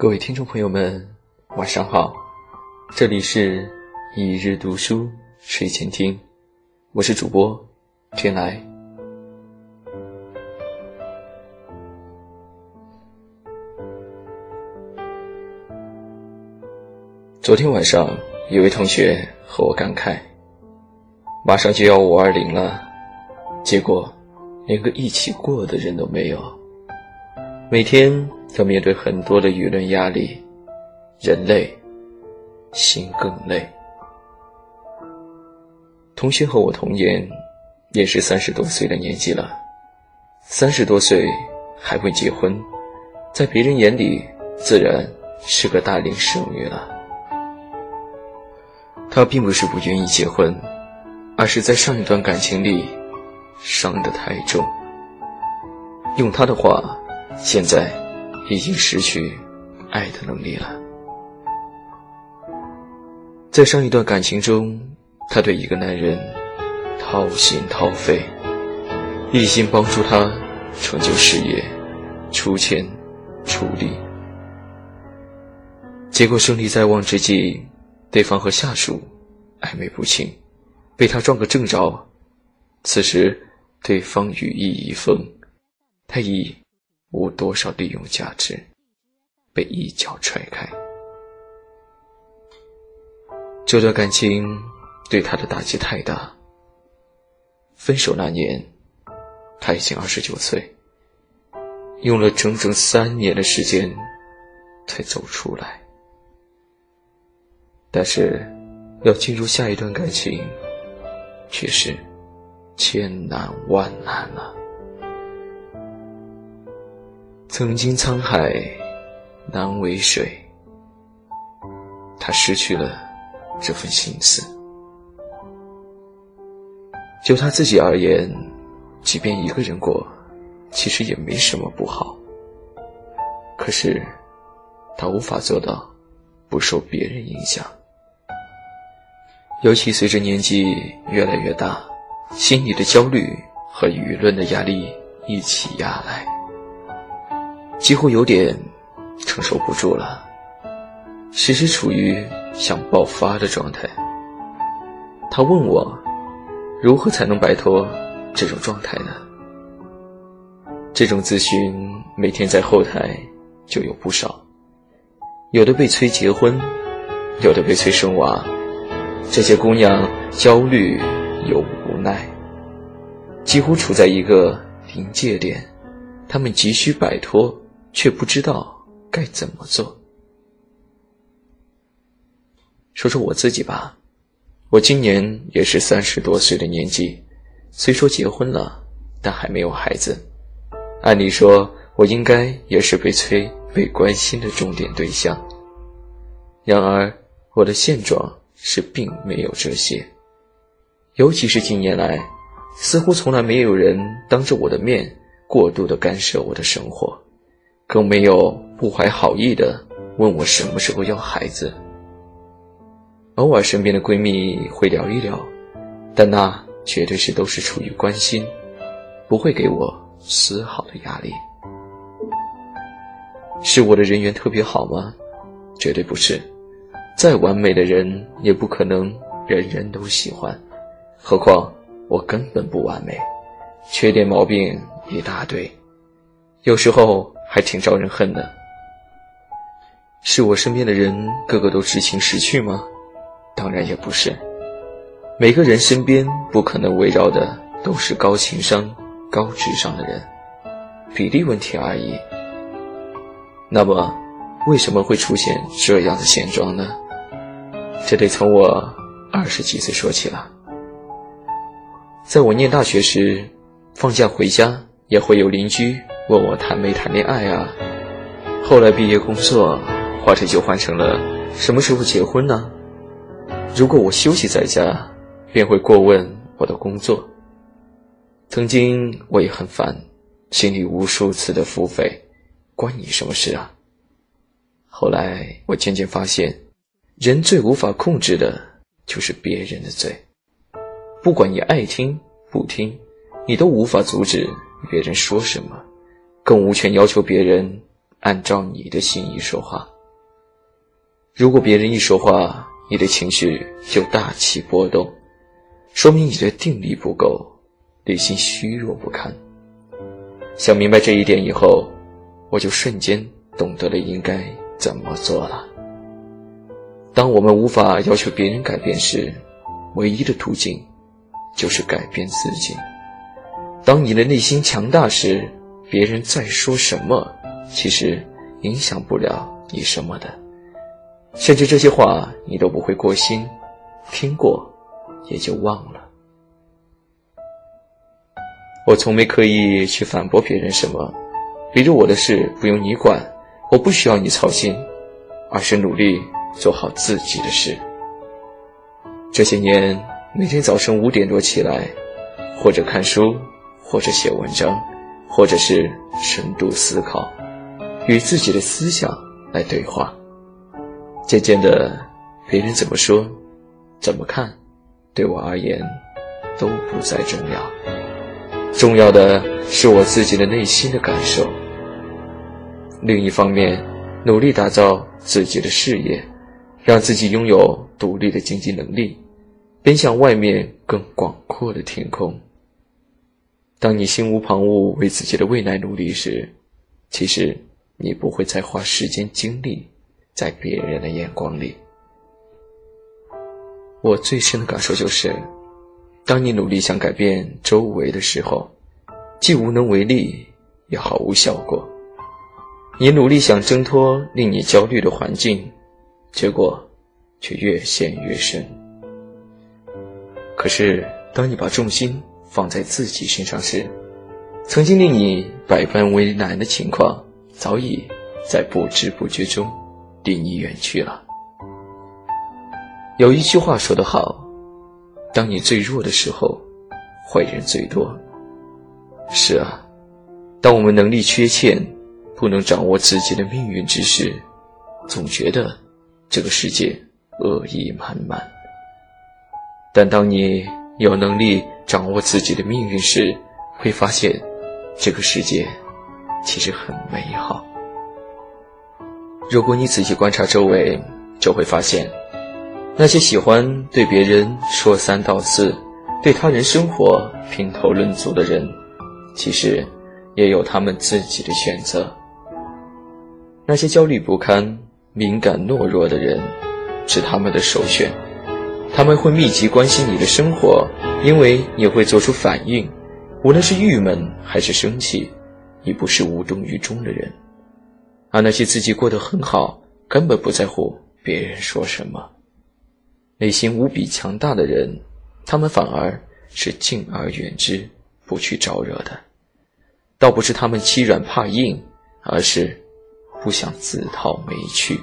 各位听众朋友们，晚上好，这里是一日读书睡前听，我是主播天来。昨天晚上，有位同学和我感慨，马上就要五二零了，结果连个一起过的人都没有，每天。要面对很多的舆论压力，人累，心更累。同学和我同年，也是三十多岁的年纪了，三十多岁还未结婚，在别人眼里自然是个大龄剩女了。他并不是不愿意结婚，而是在上一段感情里伤得太重。用他的话，现在。已经失去爱的能力了。在上一段感情中，他对一个男人掏心掏肺，一心帮助他成就事业，出钱出力。结果胜利在望之际，对方和下属暧昧不清，被他撞个正着。此时，对方羽翼已丰，他已。无多少利用价值，被一脚踹开。这段感情对他的打击太大。分手那年，他已经二十九岁，用了整整三年的时间才走出来。但是，要进入下一段感情，却是千难万难了。曾经沧海难为水，他失去了这份心思。就他自己而言，即便一个人过，其实也没什么不好。可是，他无法做到不受别人影响。尤其随着年纪越来越大，心里的焦虑和舆论的压力一起压来。几乎有点承受不住了，时时处于想爆发的状态。他问我，如何才能摆脱这种状态呢？这种咨询每天在后台就有不少，有的被催结婚，有的被催生娃。这些姑娘焦虑又无奈，几乎处在一个临界点，她们急需摆脱。却不知道该怎么做。说说我自己吧，我今年也是三十多岁的年纪，虽说结婚了，但还没有孩子。按理说，我应该也是被催、被关心的重点对象。然而，我的现状是并没有这些，尤其是近年来，似乎从来没有人当着我的面过度的干涉我的生活。更没有不怀好意的问我什么时候要孩子。偶尔身边的闺蜜会聊一聊，但那绝对是都是出于关心，不会给我丝毫的压力。是我的人缘特别好吗？绝对不是。再完美的人也不可能人人都喜欢，何况我根本不完美，缺点毛病一大堆，有时候。还挺招人恨的。是我身边的人个个都知情识趣吗？当然也不是。每个人身边不可能围绕的都是高情商、高智商的人，比例问题而已。那么，为什么会出现这样的现状呢？这得从我二十几岁说起了。在我念大学时，放假回家也会有邻居。问我谈没谈恋爱啊？后来毕业工作，话题就换成了什么时候结婚呢？如果我休息在家，便会过问我的工作。曾经我也很烦，心里无数次的腹诽：关你什么事啊？后来我渐渐发现，人最无法控制的就是别人的嘴，不管你爱听不听，你都无法阻止别人说什么。更无权要求别人按照你的心意说话。如果别人一说话，你的情绪就大起波动，说明你的定力不够，内心虚弱不堪。想明白这一点以后，我就瞬间懂得了应该怎么做了。当我们无法要求别人改变时，唯一的途径就是改变自己。当你的内心强大时，别人再说什么，其实影响不了你什么的，甚至这些话你都不会过心，听过也就忘了。我从没刻意去反驳别人什么，比如我的事不用你管，我不需要你操心，而是努力做好自己的事。这些年，每天早晨五点多起来，或者看书。或者写文章，或者是深度思考，与自己的思想来对话。渐渐的，别人怎么说、怎么看，对我而言都不再重要。重要的是我自己的内心的感受。另一方面，努力打造自己的事业，让自己拥有独立的经济能力，奔向外面更广阔的天空。当你心无旁骛为自己的未来努力时，其实你不会再花时间精力在别人的眼光里。我最深的感受就是，当你努力想改变周围的时候，既无能为力，也毫无效果。你努力想挣脱令你焦虑的环境，结果却越陷越深。可是，当你把重心……放在自己身上时，曾经令你百般为难的情况，早已在不知不觉中离你远去了。有一句话说得好：“当你最弱的时候，坏人最多。”是啊，当我们能力缺陷，不能掌握自己的命运之时，总觉得这个世界恶意满满。但当你有能力，掌握自己的命运时，会发现，这个世界其实很美好。如果你仔细观察周围，就会发现，那些喜欢对别人说三道四、对他人生活评头论足的人，其实也有他们自己的选择。那些焦虑不堪、敏感懦弱的人，是他们的首选。他们会密集关心你的生活。因为你会做出反应，无论是郁闷还是生气，你不是无动于衷的人。而那些自己过得很好，根本不在乎别人说什么，内心无比强大的人，他们反而是敬而远之，不去招惹的。倒不是他们欺软怕硬，而是不想自讨没趣。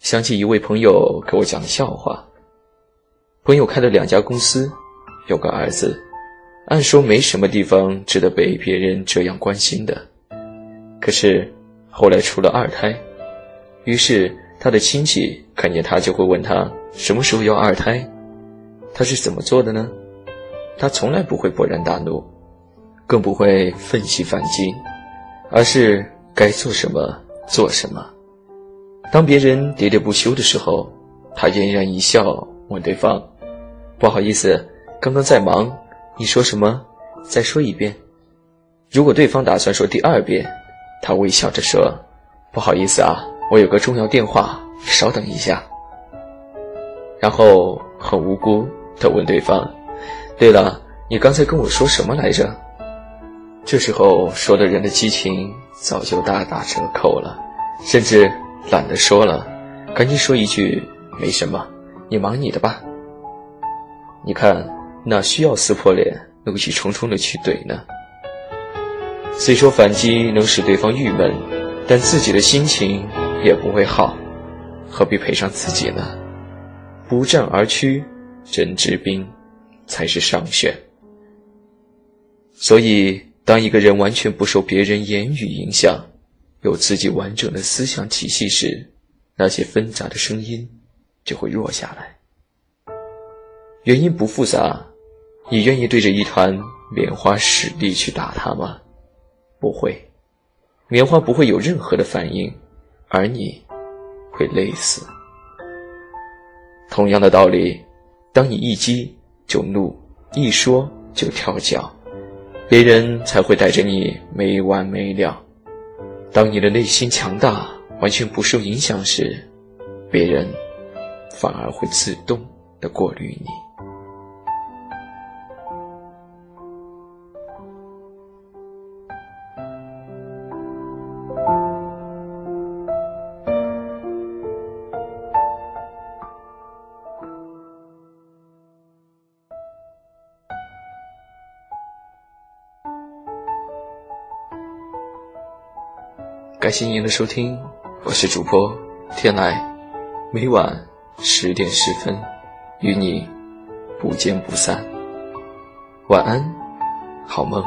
想起一位朋友给我讲的笑话。朋友开了两家公司，有个儿子，按说没什么地方值得被别人这样关心的。可是后来出了二胎，于是他的亲戚看见他就会问他什么时候要二胎。他是怎么做的呢？他从来不会勃然大怒，更不会奋起反击，而是该做什么做什么。当别人喋喋不休的时候，他嫣然一笑。问对方：“不好意思，刚刚在忙，你说什么？再说一遍。”如果对方打算说第二遍，他微笑着说：“不好意思啊，我有个重要电话，稍等一下。”然后很无辜地问对方：“对了，你刚才跟我说什么来着？”这时候说的人的激情早就大打折扣了，甚至懒得说了，赶紧说一句：“没什么。”你忙你的吧。你看，哪需要撕破脸、怒气冲冲的去怼呢？虽说反击能使对方郁闷，但自己的心情也不会好，何必赔上自己呢？不战而屈，真之兵，才是上选。所以，当一个人完全不受别人言语影响，有自己完整的思想体系时，那些纷杂的声音。就会弱下来。原因不复杂，你愿意对着一团棉花使力去打它吗？不会。棉花不会有任何的反应，而你会累死。同样的道理，当你一激就怒，一说就跳脚，别人才会带着你没完没了。当你的内心强大，完全不受影响时，别人反而会自动的过滤你。感谢您的收听，我是主播天来，每晚十点十分与你不见不散。晚安，好梦。